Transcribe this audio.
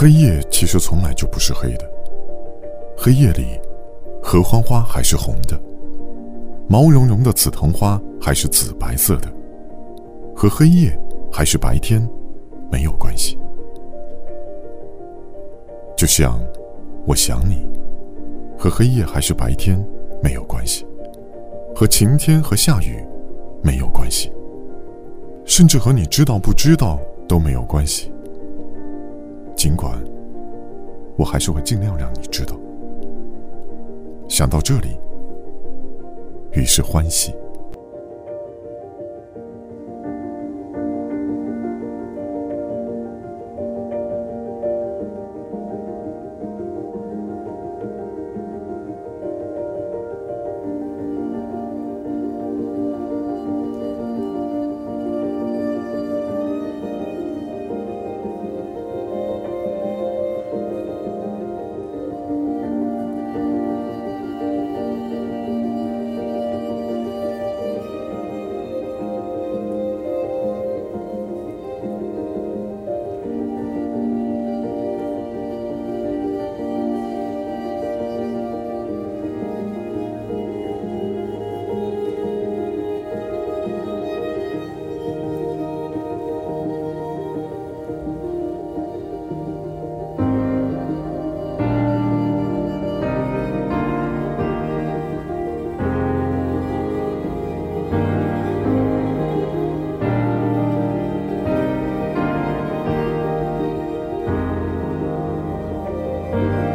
黑夜其实从来就不是黑的。黑夜里，合欢花还是红的，毛茸茸的紫藤花还是紫白色的，和黑夜还是白天没有关系。就像我想你，和黑夜还是白天没有关系，和晴天和下雨没有关系，甚至和你知道不知道都没有关系。尽管我还是会尽量让你知道。想到这里，于是欢喜。Amen.